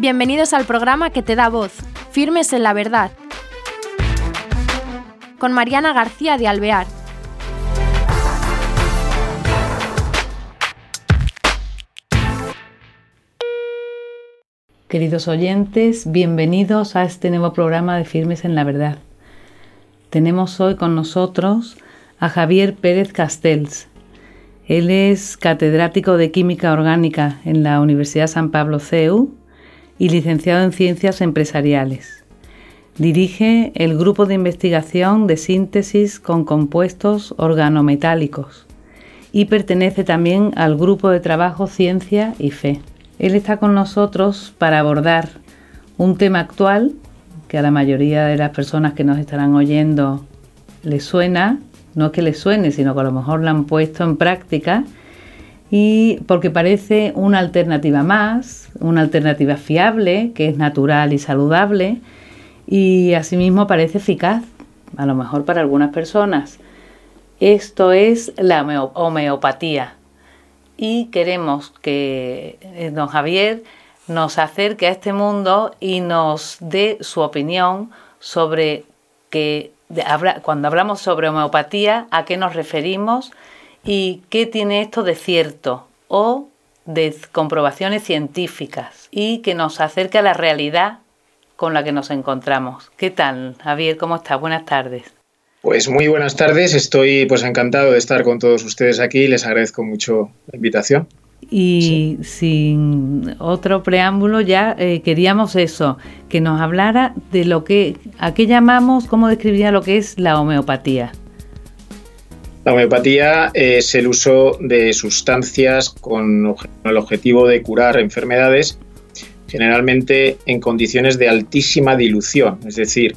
Bienvenidos al programa que te da voz, Firmes en la Verdad, con Mariana García de Alvear. Queridos oyentes, bienvenidos a este nuevo programa de Firmes en la Verdad. Tenemos hoy con nosotros a Javier Pérez Castells. Él es catedrático de Química Orgánica en la Universidad San Pablo CEU y licenciado en Ciencias Empresariales. Dirige el grupo de investigación de síntesis con compuestos organometálicos y pertenece también al grupo de trabajo Ciencia y Fe. Él está con nosotros para abordar un tema actual que a la mayoría de las personas que nos estarán oyendo les suena, no es que les suene, sino que a lo mejor lo han puesto en práctica y porque parece una alternativa más, una alternativa fiable, que es natural y saludable y asimismo parece eficaz, a lo mejor para algunas personas. Esto es la homeopatía y queremos que eh, don Javier nos acerque a este mundo y nos dé su opinión sobre que cuando hablamos sobre homeopatía, a qué nos referimos y qué tiene esto de cierto o de comprobaciones científicas y que nos acerque a la realidad con la que nos encontramos. ¿Qué tal, Javier? ¿Cómo estás? Buenas tardes. Pues muy buenas tardes, estoy pues encantado de estar con todos ustedes aquí les agradezco mucho la invitación. Y sin otro preámbulo ya eh, queríamos eso, que nos hablara de lo que, a qué llamamos, cómo describiría lo que es la homeopatía. La homeopatía es el uso de sustancias con el objetivo de curar enfermedades, generalmente en condiciones de altísima dilución, es decir,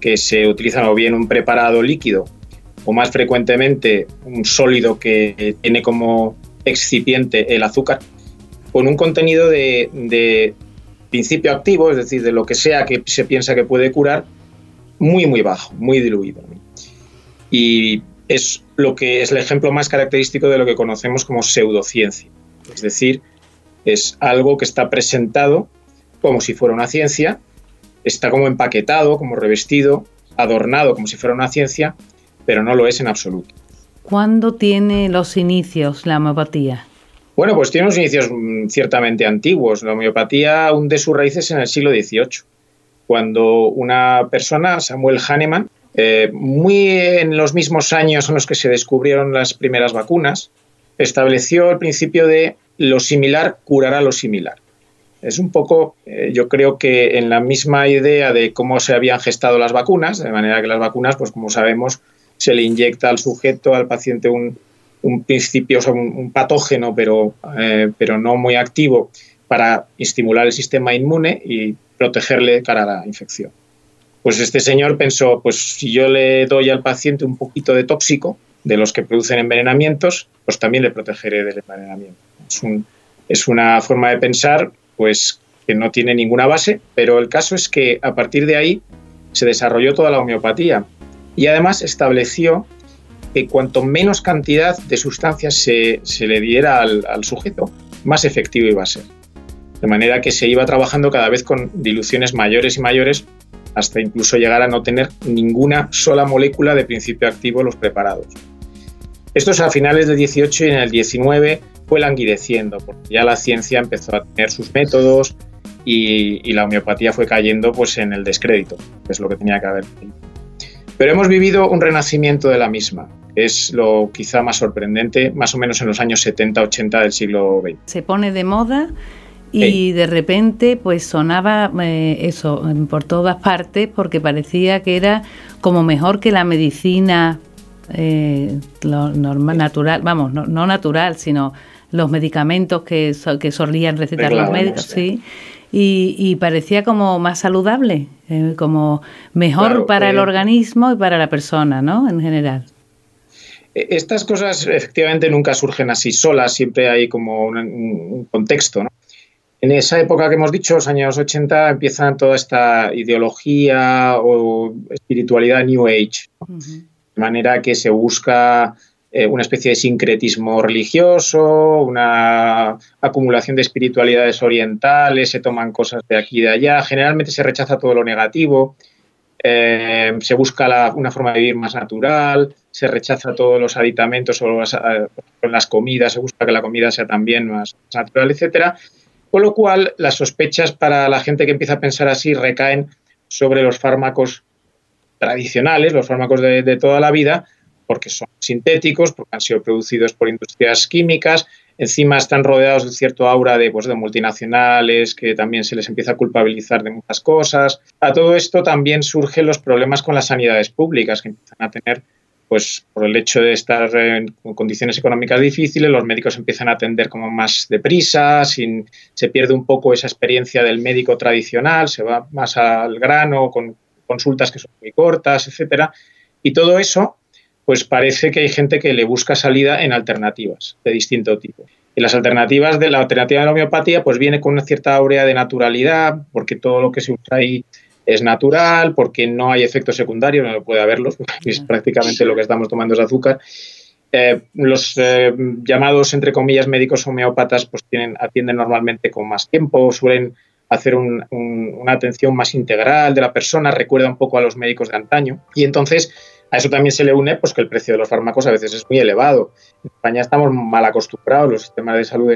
que se utiliza o bien un preparado líquido o más frecuentemente un sólido que tiene como excipiente el azúcar, con un contenido de, de principio activo, es decir, de lo que sea que se piensa que puede curar, muy, muy bajo, muy diluido. Y es lo que es el ejemplo más característico de lo que conocemos como pseudociencia. Es decir, es algo que está presentado como si fuera una ciencia, está como empaquetado, como revestido, adornado como si fuera una ciencia, pero no lo es en absoluto. ¿Cuándo tiene los inicios la homeopatía? Bueno, pues tiene unos inicios mm, ciertamente antiguos. La homeopatía hunde sus raíces en el siglo XVIII, cuando una persona, Samuel Hahnemann, eh, muy en los mismos años en los que se descubrieron las primeras vacunas, estableció el principio de lo similar curará lo similar. Es un poco, eh, yo creo que en la misma idea de cómo se habían gestado las vacunas, de manera que las vacunas, pues como sabemos, se le inyecta al sujeto, al paciente, un, principio, un, patógeno, pero, eh, pero no muy activo, para estimular el sistema inmune y protegerle cara a la infección. Pues este señor pensó, pues si yo le doy al paciente un poquito de tóxico, de los que producen envenenamientos, pues también le protegeré del envenenamiento. Es, una forma de pensar, pues que no tiene ninguna base, pero el caso es que a partir de ahí se desarrolló toda la homeopatía y además estableció que cuanto menos cantidad de sustancias se, le diera al, al, sujeto, más efectivo iba a ser. De manera que se iba trabajando cada vez con diluciones mayores y mayores hasta incluso llegar a no tener ninguna sola molécula de principio activo en los preparados. Esto es a finales del 18 y en el 19 fue languideciendo, porque ya la ciencia empezó a tener sus métodos y, la homeopatía fue cayendo pues, en el descrédito, que es lo que tenía que haber. Pero hemos vivido un renacimiento de la misma, es lo quizá más sorprendente, más o menos en los años 70-80 del siglo XX. Se pone de moda y de repente pues sonaba eh, eso por todas partes porque parecía que era como mejor que la medicina eh, lo normal, natural, vamos, no, natural, sino los medicamentos que, que solían recetar los médicos, sí. Y, parecía como más saludable, eh, como mejor para el organismo y para la persona, ¿no? En general. E, estas cosas efectivamente nunca surgen así solas, siempre hay como un, un contexto, ¿no? En esa época que hemos dicho, los años 80, empiezan toda esta ideología o espiritualidad New Age, de manera que se busca eh, una especie de sincretismo religioso, una acumulación de espiritualidades orientales, se toman cosas de aquí y de allá, generalmente se rechaza todo lo negativo, eh, se busca una forma de vivir más natural, se rechaza todos los aditamentos o las, eh, las comidas, se busca que la comida sea también más natural, etcétera. Con lo cual, las sospechas para la gente que empieza a pensar así recaen sobre los fármacos tradicionales, los fármacos de toda la vida, porque son sintéticos, porque han sido producidos por industrias químicas, encima están rodeados de cierto aura de, pues, de multinacionales que también se les empieza a culpabilizar de muchas cosas. A todo esto también surgen los problemas con las sanidades públicas que empiezan a tener pues por el hecho de estar en condiciones económicas difíciles, los médicos empiezan a atender como más deprisa, sin, se pierde un poco esa experiencia del médico tradicional, se va más al grano, con consultas que son muy cortas, etcétera. Y todo eso pues parece que hay gente que le busca salida en alternativas de distinto tipo. Y las alternativas de la alternativa de la homeopatía pues viene con una cierta aurea de naturalidad, porque todo lo que se usa ahí es natural, porque no hay efectos secundarios, no puede haberlos, es prácticamente lo que estamos tomando es azúcar. Eh, los eh, llamados, entre comillas, médicos homeópatas pues tienen, atienden normalmente con más tiempo, suelen hacer una atención más integral de la persona, recuerda un poco a los médicos de antaño. Y entonces a eso también se le une pues, que el precio de los fármacos a veces es muy elevado. En España estamos mal acostumbrados, los sistemas de salud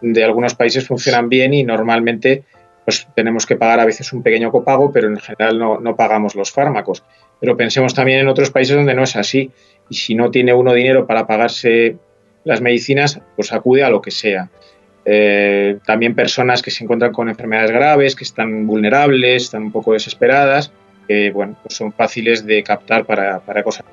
de algunos países funcionan bien y normalmente pues, tenemos que pagar a veces un pequeño copago, pero en general no, pagamos los fármacos. Pero pensemos también en otros países donde no es así. Y si no tiene uno dinero para pagarse las medicinas, pues acude a lo que sea. Eh, también personas que se encuentran con enfermedades graves, que están vulnerables, están un poco desesperadas, que bueno, pues son fáciles de captar para, para cosas.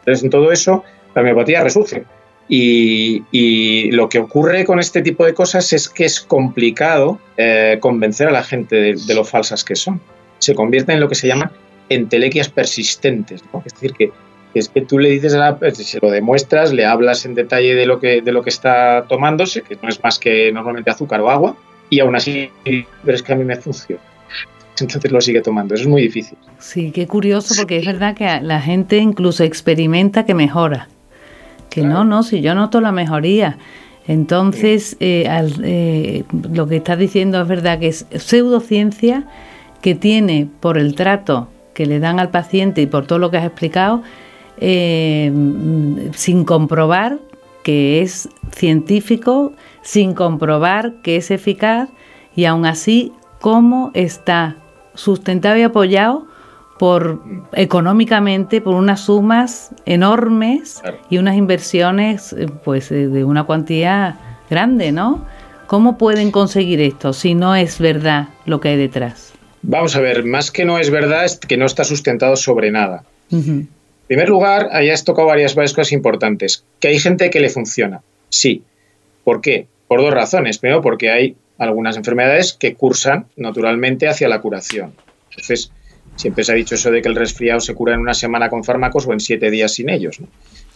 Entonces, en todo eso, la homeopatía resurge. Y, lo que ocurre con este tipo de cosas es que es complicado eh, convencer a la gente de, lo falsas que son. Se convierte en lo que se llaman entelequias persistentes. Es decir, que es que tú le dices a la se lo demuestras, le hablas en detalle de lo que de lo que está tomándose, que no es más que normalmente azúcar o agua, y aún así, pero es que a mí me funciona entonces lo sigue tomando. Eso es muy difícil. Sí, qué curioso porque es verdad que la gente incluso experimenta que mejora. Que no, no, si yo noto la mejoría. Entonces, eh, eh, lo que estás diciendo es verdad que es pseudociencia que tiene por el trato que le dan al paciente y por todo lo que has explicado, eh, sin comprobar que es científico, sin comprobar que es eficaz y aún así cómo está sustentado y apoyado por económicamente por unas sumas enormes y unas inversiones eh, pues eh, de una cuantía grande, ¿no? ¿Cómo pueden conseguir esto si no es verdad lo que hay detrás? Vamos a ver, más que no es verdad es que no está sustentado sobre nada. En primer lugar, hayas tocado varias, varias cosas importantes. Que hay gente que le funciona. Sí. ¿Por qué? Por dos razones. Primero, porque hay algunas enfermedades que cursan naturalmente hacia la curación. Entonces, siempre se ha dicho eso de que el resfriado se cura en una semana con fármacos o en siete días sin ellos.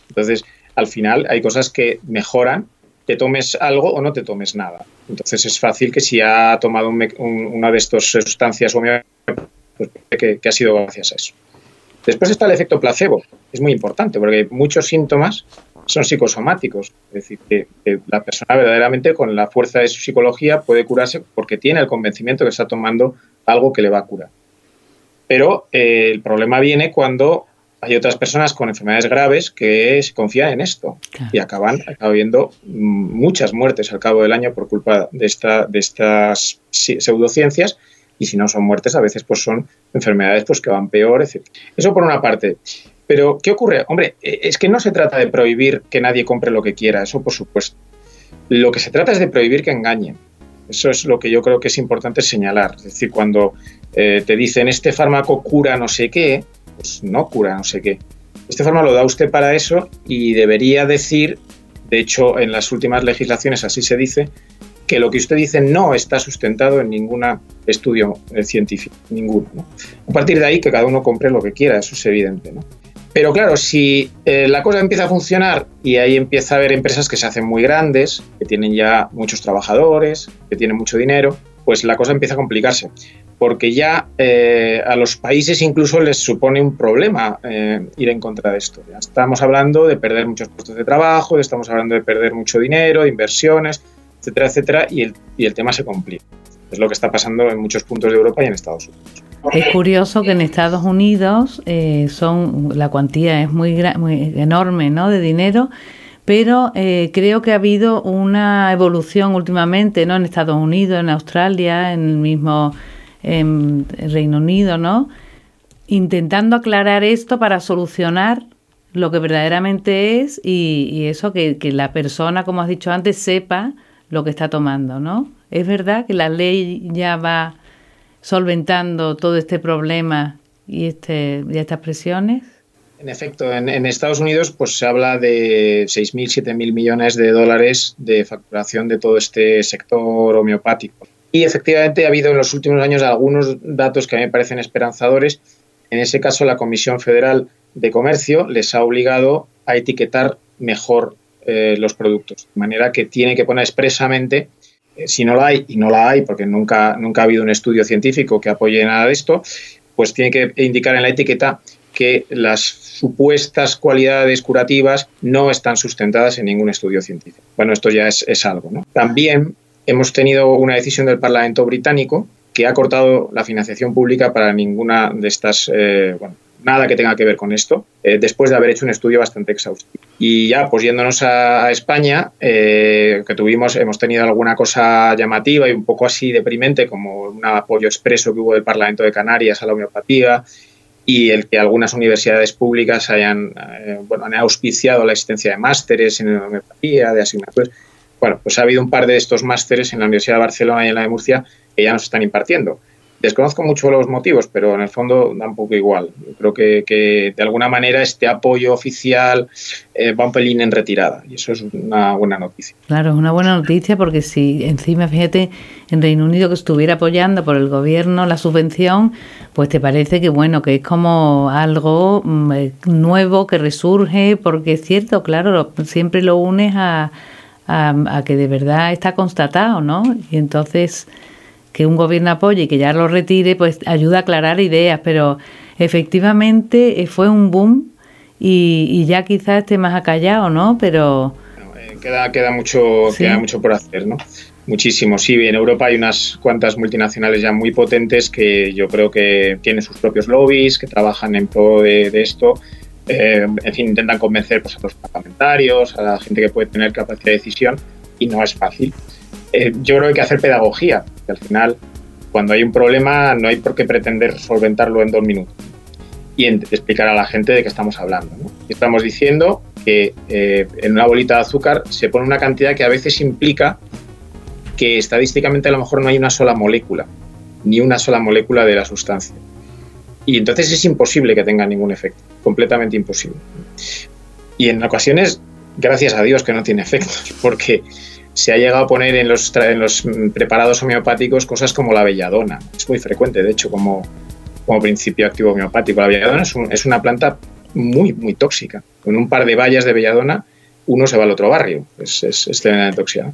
Entonces, al final hay cosas que mejoran, te tomes algo o no te tomes nada. Entonces, es fácil que si ha tomado una de estas sustancias pues que, que ha sido gracias a eso. Después está el efecto placebo. Es muy importante porque muchos síntomas son psicosomáticos. Es decir, que, la persona verdaderamente con la fuerza de su psicología puede curarse porque tiene el convencimiento que está tomando algo que le va a curar. Pero eh, el problema viene cuando hay otras personas con enfermedades graves que se confían en esto y acaban, habiendo muchas muertes al cabo del año por culpa de, esta, de estas pseudociencias y si no son muertes a veces pues son enfermedades pues que van peor, etc. Eso por una parte. Pero, ¿qué ocurre? Hombre, e, es que no se trata de prohibir que nadie compre lo que quiera, eso por supuesto. Lo que se trata es de prohibir que engañen. Eso es lo que yo creo que es importante señalar. Es decir, cuando eh, te dicen este fármaco cura no sé qué, pues no cura no sé qué. Este fármaco lo da usted para eso y debería decir, de hecho en las últimas legislaciones así se dice, que lo que usted dice no está sustentado en ningún estudio eh, científico, ninguno. A partir de ahí que cada uno compre lo que quiera, eso es evidente. ¿no? Pero claro, si eh, la cosa empieza a funcionar y ahí empieza a haber empresas que se hacen muy grandes, que tienen ya muchos trabajadores, que tienen mucho dinero, pues la cosa empieza a complicarse. porque ya eh, a los países incluso les supone un problema eh, ir en contra de esto. Estamos hablando de perder muchos puestos de trabajo, estamos hablando de perder mucho dinero, de inversiones, etcétera, etcétera, y el, y el tema se complica. Es lo que está pasando en muchos puntos de Europa y en Estados Unidos. Es curioso que en Estados Unidos eh, son la cuantía es muy, muy enorme ¿no? de dinero pero eh, creo que ha habido una evolución últimamente, ¿no? En Estados Unidos, en Australia, en el mismo Reino Unido, ¿no? Intentando aclarar esto para solucionar lo que verdaderamente es y, eso que, que, la persona, como has dicho antes, sepa lo que está tomando, ¿no? Es verdad que la ley ya va solventando todo este problema y, este, y estas presiones. En efecto, en, Estados Unidos pues se habla de 6.000, 7.000 millones de dólares de facturación de todo este sector homeopático. Y efectivamente ha habido en los últimos años algunos datos que a mí me parecen esperanzadores. En ese caso, la Comisión Federal de Comercio les ha obligado a etiquetar mejor eh, los productos, de manera que tiene que poner expresamente, si no la hay, y no la hay porque nunca, nunca ha habido un estudio científico que apoye nada de esto, pues tiene que indicar en la etiqueta que las supuestas cualidades curativas no están sustentadas en ningún estudio científico. Bueno, esto ya es, algo. ¿no? También hemos tenido una decisión del Parlamento británico que ha cortado la financiación pública para ninguna de estas, eh, bueno, nada que tenga que ver con esto, eh, después de haber hecho un estudio bastante exhaustivo. Y ya, pues yéndonos a, España, eh, que tuvimos, hemos tenido alguna cosa llamativa y un poco así deprimente, como un apoyo expreso que hubo del Parlamento de Canarias a la homeopatía y el que algunas universidades públicas hayan, eh, bueno, han auspiciado la existencia de másteres en homeopatía, de asignaturas. Bueno, pues ha habido un par de estos másteres en la Universidad de Barcelona y en la de Murcia que ya nos están impartiendo. Desconozco mucho los motivos, pero en el fondo da un poco igual. creo que, de alguna manera este apoyo oficial eh, va un pelín en retirada y eso es una buena noticia. Claro, es una buena noticia porque si encima, fíjate, en Reino Unido que estuviera apoyando por el gobierno la subvención, pues te parece que bueno, que es como algo mm, eh, nuevo que resurge, porque es cierto, claro, siempre lo unes a, a que de verdad está constatado, ¿no? Y entonces que un gobierno apoye y que ya lo retire, pues ayuda a aclarar ideas, pero efectivamente eh, fue un boom y, ya quizás esté más acallado, ¿no? Pero... Eh, queda, queda, mucho, queda mucho por hacer, ¿no? Muchísimo, sí. En Europa hay unas cuantas multinacionales ya muy potentes que yo creo que tienen sus propios lobbies, que trabajan en pro de, esto. Eh, en fin, intentan convencer pues, a los parlamentarios, a la gente que puede tener capacidad de decisión y no es fácil. Eh, yo creo que hay que hacer pedagogía, que al final, cuando hay un problema, no hay por qué pretender solventarlo en dos minutos y explicar a la gente de qué estamos hablando. Estamos diciendo que eh, en una bolita de azúcar se pone una cantidad que a veces implica que estadísticamente a lo mejor no hay una sola molécula, ni una sola molécula de la sustancia. Y entonces es imposible que tenga ningún efecto, completamente imposible. Y en ocasiones, gracias a Dios que no tiene efectos, porque se ha llegado a poner en los, en los preparados homeopáticos cosas como la belladona. Es muy frecuente, de hecho, como, como principio activo homeopático. La belladona es, una planta muy, muy tóxica. Con un par de vallas de belladona, uno se va al otro barrio. Es, es, es tóxica.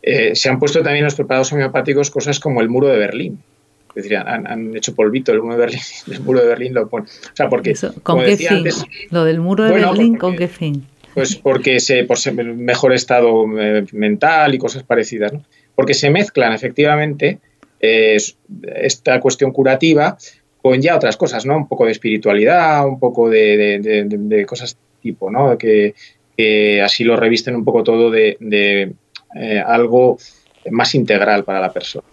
Eh, se han puesto también en los preparados homeopáticos cosas como el muro de Berlín. Es decir, han, hecho polvito el muro de Berlín, el muro de Berlín lo ponen. O sea, porque. ¿Con qué fin? lo del muro de Berlín, ¿con qué fin? Pues porque se, por mejor estado eh, mental y cosas parecidas, ¿no? Porque se mezclan efectivamente eh, esta cuestión curativa con ya otras cosas, ¿no? Un poco de espiritualidad, un poco de, cosas de tipo, ¿no? Que, así lo revisten un poco todo de, eh, algo más integral para la persona.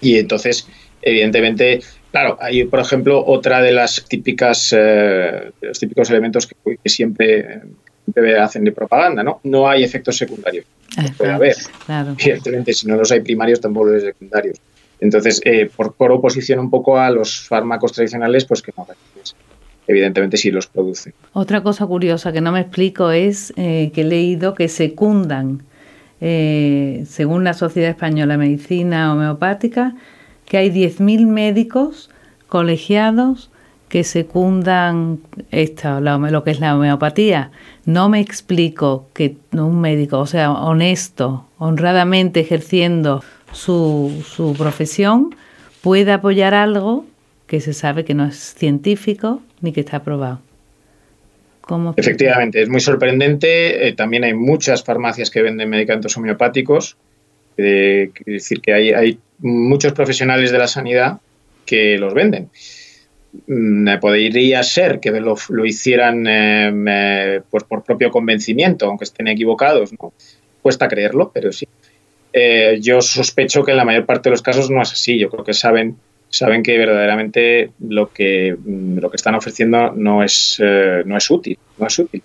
Y entonces, evidentemente, claro, hay, por ejemplo, otra de las típicas, los típicos elementos que siempre hacen de propaganda, ¿no? No hay efectos secundarios. puede haber. Evidentemente, si no los hay primarios, tampoco los hay secundarios. Entonces, eh, por, oposición un poco a los fármacos tradicionales, pues que no, evidentemente sí los producen. Otra cosa curiosa que no me explico es eh, que he leído que secundan, eh, según la Sociedad Española de Medicina Homeopática, que hay 10.000 médicos colegiados que secundan esta, lo que es la homeopatía. No me explico que un médico, o sea, honesto, honradamente ejerciendo su, su profesión, puede apoyar algo que se sabe que no es científico ni que está aprobado. Efectivamente, es muy sorprendente. Eh, también hay muchas farmacias que venden medicamentos homeopáticos. Eh, es decir, que hay, muchos profesionales de la sanidad que los venden. Podría ser que lo, hicieran eh, pues por propio convencimiento, aunque estén equivocados. ¿no? Cuesta creerlo, pero sí. yo sospecho que en la mayor parte de los casos no es así. Yo creo que saben saben que verdaderamente lo que, mm, lo que están ofreciendo no es, eh, no es útil, no es útil.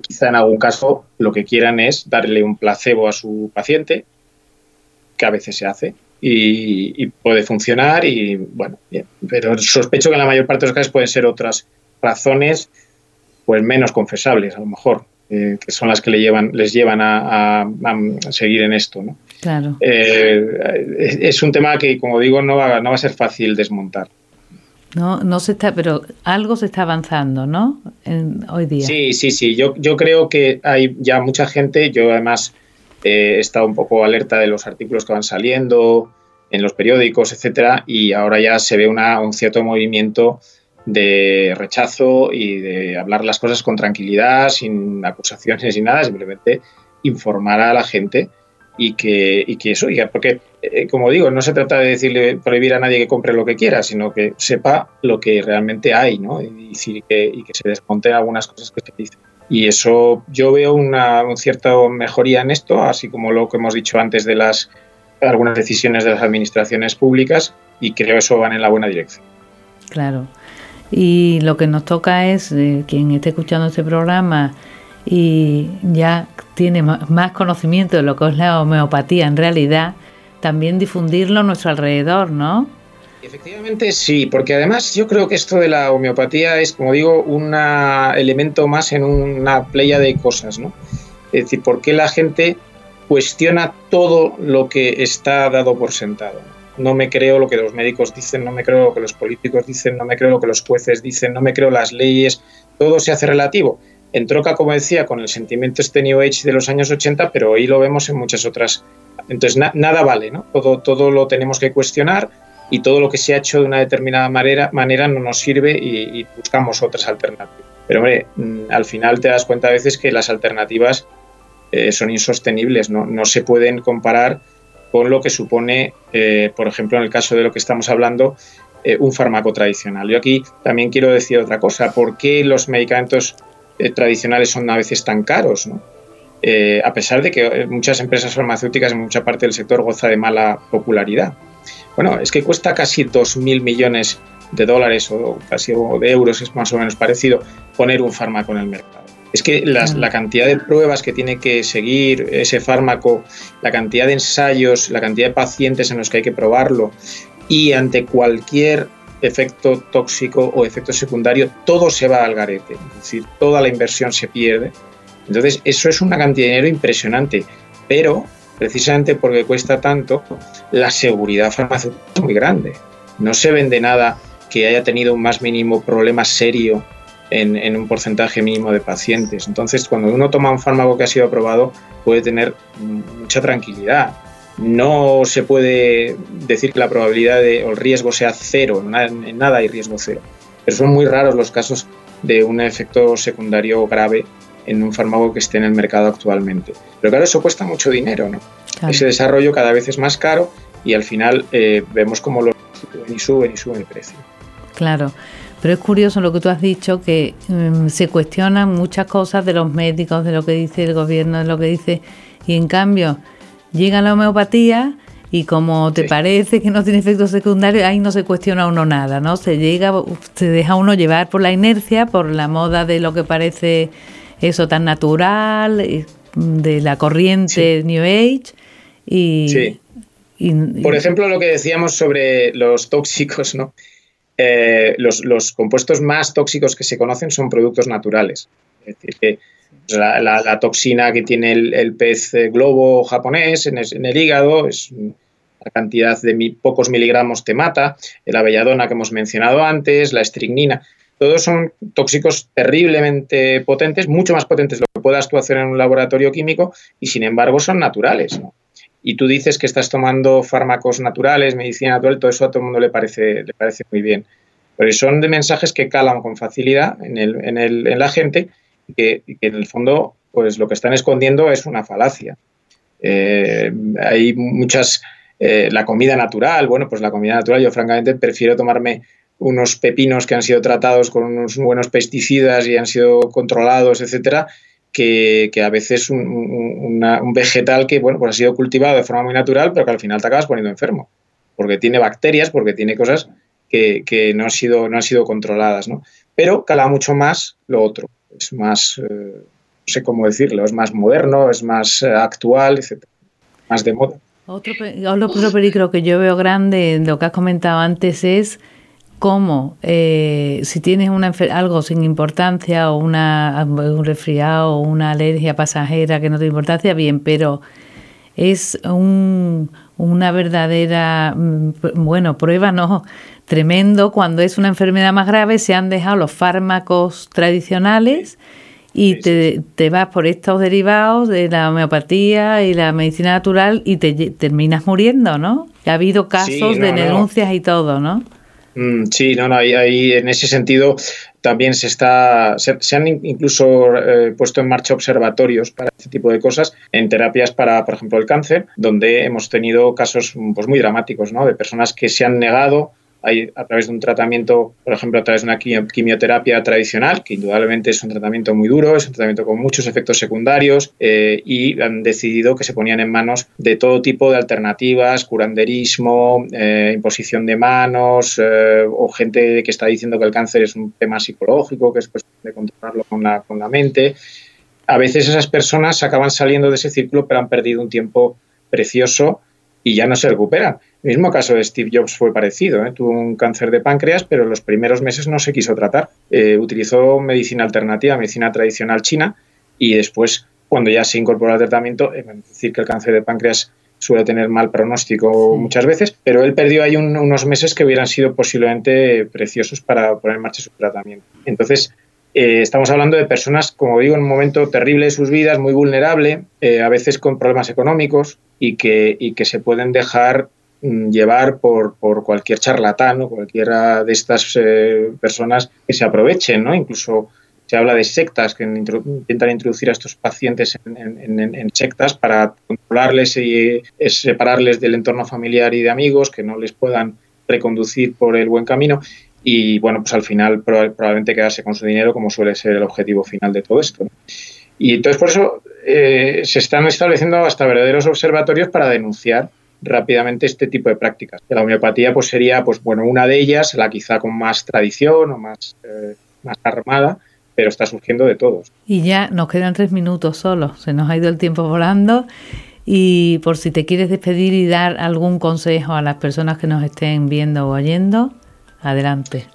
Quizá en algún caso lo que quieran es darle un placebo a su paciente, que a veces se hace, y, puede funcionar y bueno, bien. Pero sospecho que en la mayor parte de los casos pueden ser otras razones pues menos confesables a lo mejor, eh, que son las que le llevan, les llevan a, a seguir en esto, ¿no? Claro. Eh, es un tema que, como digo, no va, no va a ser fácil desmontar. No, no se está, pero algo se está avanzando, ¿no? hoy día. Sí, sí, sí. Yo, yo creo que hay ya mucha gente. Yo además he estado un poco alerta de los artículos que van saliendo en los periódicos, etcétera, y ahora ya se ve una, un cierto movimiento de rechazo y de hablar las cosas con tranquilidad, sin acusaciones ni nada, simplemente informar a la gente y que, y que eso, porque eh, como digo, no se trata de decirle prohibir a nadie que compre lo que quiera, sino que sepa lo que realmente hay, ¿no? Y, que, y que se desmonten algunas cosas que se dicen. Y eso yo veo una, cierta mejoría en esto, así como lo que hemos dicho antes de las algunas decisiones de las administraciones públicas, y creo que eso van en la buena dirección. Claro. Y lo que nos toca es, eh, quien esté escuchando este programa, y ya tiene más conocimiento de lo que es la homeopatía en realidad, también difundirlo a nuestro alrededor, ¿no? Efectivamente sí, porque además yo creo que esto de la homeopatía es, como digo, un elemento más en una playa de cosas, ¿no? Es decir, ¿por qué la gente cuestiona todo lo que está dado por sentado? No me creo lo que los médicos dicen, no me creo lo que los políticos dicen, no me creo lo que los jueces dicen, no me creo las leyes, todo se hace relativo entroca, como decía, con el sentimiento este New Age de los años 80, pero hoy lo vemos en muchas otras. Entonces, nada vale, ¿no? Todo, todo lo tenemos que cuestionar y todo lo que se ha hecho de una determinada manera, no nos sirve y, buscamos otras alternativas. Pero, hombre, mm, al final te das cuenta a veces que las alternativas eh, son insostenibles, ¿no? no se pueden comparar con lo que supone, eh, por ejemplo, en el caso de lo que estamos hablando, eh, un fármaco tradicional. Yo aquí también quiero decir otra cosa. ¿Por qué los medicamentos tradicionales son a veces tan caros, eh, a pesar de que muchas empresas farmacéuticas en mucha parte del sector goza de mala popularidad. Bueno, es que cuesta casi 2.000 millones de dólares o casi de euros, es más o menos parecido, poner un fármaco en el mercado. Es que la cantidad de pruebas que tiene que seguir ese fármaco, la cantidad de ensayos, la cantidad de pacientes en los que hay que probarlo y ante cualquier efecto tóxico o efecto secundario, todo se va al garete, es decir, toda la inversión se pierde. Entonces, eso es una cantidad de dinero impresionante, pero precisamente porque cuesta tanto, la seguridad farmacéutica es muy grande. No se vende nada que haya tenido un más mínimo problema serio en, un porcentaje mínimo de pacientes. Entonces, cuando uno toma un fármaco que ha sido aprobado, puede tener mucha tranquilidad no se puede decir que la probabilidad de, o el riesgo sea cero, en nada, hay riesgo cero. Pero son muy raros los casos de un efecto secundario grave en un fármaco que esté en el mercado actualmente. Pero claro, eso cuesta mucho dinero, ¿no? Ese desarrollo cada vez es más caro y al final eh, vemos como lo suben y suben y suben el precio. Claro, pero es curioso lo que tú has dicho, que mm, se cuestionan muchas cosas de los médicos, de lo que dice el gobierno, de lo que dice, y en cambio llega la homeopatía y como te parece que no tiene efectos secundarios, ahí no se cuestiona uno nada, ¿no? Se llega, se deja uno llevar por la inercia, por la moda de lo que parece eso tan natural, de la corriente New Age y, por ejemplo, lo que decíamos sobre los tóxicos, ¿no? Eh, los, los compuestos más tóxicos que se conocen son productos naturales. Es decir, que la, toxina que tiene el, pez eh, globo japonés en, el hígado es la cantidad de pocos miligramos te mata, la belladona que hemos mencionado antes, la estricnina, todos son tóxicos terriblemente potentes, mucho más potentes de lo que puedas tú hacer en un laboratorio químico y sin embargo son naturales. y tú dices que estás tomando fármacos naturales, medicina natural, todo eso a todo el mundo le parece, le parece muy bien. Pero son de mensajes que calan con facilidad en, el, en, el, en la gente y que, en el fondo pues lo que están escondiendo es una falacia. Eh, hay muchas, eh, la comida natural, bueno, pues la comida natural yo francamente prefiero tomarme unos pepinos que han sido tratados con unos buenos pesticidas y han sido controlados, etcétera, que, a veces un, vegetal que bueno, pues ha sido cultivado de forma muy natural, pero que al final te acabas poniendo enfermo, porque tiene bacterias, porque tiene cosas que, no, han sido, no han sido controladas. ¿no? Pero cala mucho más lo otro, es más, eh, no sé cómo decirlo, es más moderno, es más eh, actual, etcétera, más de moda. Otro, otro peligro que yo veo grande, lo que has comentado antes, es cómo eh, si tienes una algo sin importancia o una, un resfriado o una alergia pasajera que no tiene importancia, bien, pero es un, una verdadera, mm, bueno, prueba no, tremendo cuando es una enfermedad más grave, se han dejado los fármacos tradicionales y te, te, vas por estos derivados de la homeopatía y la medicina natural y te terminas muriendo, ¿no? Ha habido casos de denuncias y todo, ¿no? Mm, sí, no, no, ahí, en ese sentido también se está, se, han incluso eh, puesto en marcha observatorios para este tipo de cosas en terapias para, por ejemplo, el cáncer, donde hemos tenido casos pues, muy dramáticos, ¿no? De personas que se han negado hay a través de un tratamiento, por ejemplo, a través de una quimioterapia tradicional, que indudablemente es un tratamiento muy duro, es un tratamiento con muchos efectos secundarios, eh, y han decidido que se ponían en manos de todo tipo de alternativas, curanderismo, eh, imposición de manos, eh, o gente que está diciendo que el cáncer es un tema psicológico, que es cuestión de controlarlo con la, con la mente. A veces esas personas acaban saliendo de ese círculo, pero han perdido un tiempo precioso y ya no se recuperan. El mismo caso de Steve Jobs fue parecido. ¿eh? Tuvo un cáncer de páncreas, pero en los primeros meses no se quiso tratar. Eh, utilizó medicina alternativa, medicina tradicional china, y después, cuando ya se incorporó al tratamiento, es decir, que el cáncer de páncreas suele tener mal pronóstico muchas veces, pero él perdió ahí unos meses que hubieran sido posiblemente preciosos para poner en marcha su tratamiento. Entonces, eh, estamos hablando de personas, como digo, en un momento terrible de sus vidas, muy vulnerable, a veces con problemas económicos y que, y que se pueden dejar llevar por, por cualquier charlatán o cualquiera de estas eh, personas que se aprovechen, ¿no? Incluso se habla de sectas que intentan introducir a estos pacientes en, sectas para controlarles y eh, separarles del entorno familiar y de amigos, que no les puedan reconducir por el buen camino y, bueno, pues al final probablemente quedarse con su dinero como suele ser el objetivo final de todo esto. Y entonces por eso eh, se están estableciendo hasta verdaderos observatorios para denunciar rápidamente este tipo de prácticas. La homeopatía pues sería pues bueno una de ellas, la quizá con más tradición o más, eh, más armada, pero está surgiendo de todos. Y ya nos quedan tres minutos solo, se nos ha ido el tiempo volando y por si te quieres despedir y dar algún consejo a las personas que nos estén viendo o oyendo, adelante.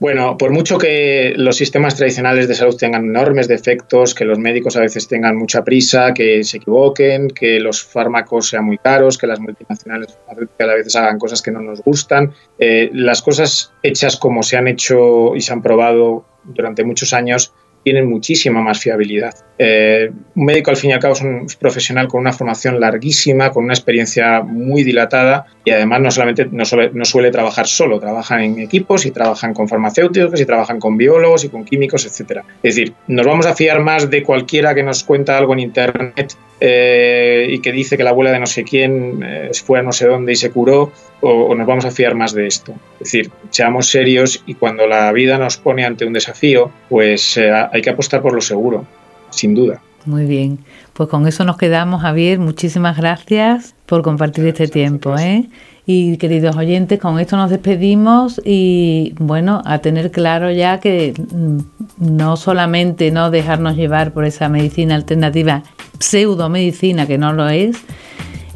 Bueno, por mucho que los sistemas tradicionales de salud tengan enormes defectos, que los médicos a veces tengan mucha prisa, que se equivoquen, que los fármacos sean muy caros, que las multinacionales a veces hagan cosas que no nos gustan, eh, las cosas hechas como se han hecho y se han probado durante muchos años tienen muchísima más fiabilidad. Eh, un médico, al fin y al cabo, es un profesional con una formación larguísima, con una experiencia muy dilatada y además no solamente no suele, trabajar solo, trabajan en equipos y trabajan con farmacéuticos y trabajan con biólogos y con químicos, etc. Es decir, nos vamos a fiar más de cualquiera que nos cuenta algo en Internet eh, y que dice que la abuela de no sé quién eh, fue a no sé dónde y se curó, o, nos vamos a fiar más de esto. Es decir, seamos serios y cuando la vida nos pone ante un desafío, pues eh, hay que apostar por lo seguro, sin duda. Muy bien, pues con eso nos quedamos, Javier. Muchísimas gracias por compartir este tiempo. ¿eh? Y queridos oyentes, con esto nos despedimos y bueno, a tener claro ya que mm, no solamente no dejarnos llevar por esa medicina alternativa, pseudomedicina que no lo es,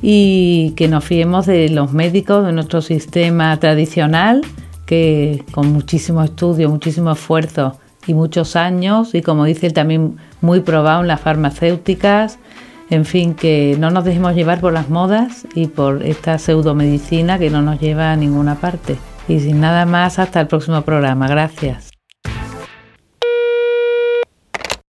y que nos fiemos de los médicos, de nuestro sistema tradicional, que con muchísimo estudio, muchísimo esfuerzo y muchos años, y como dice también muy probado en las farmacéuticas, en fin, que no nos dejemos llevar por las modas y por esta pseudomedicina que no nos lleva a ninguna parte. Y sin nada más, hasta el próximo programa. Gracias.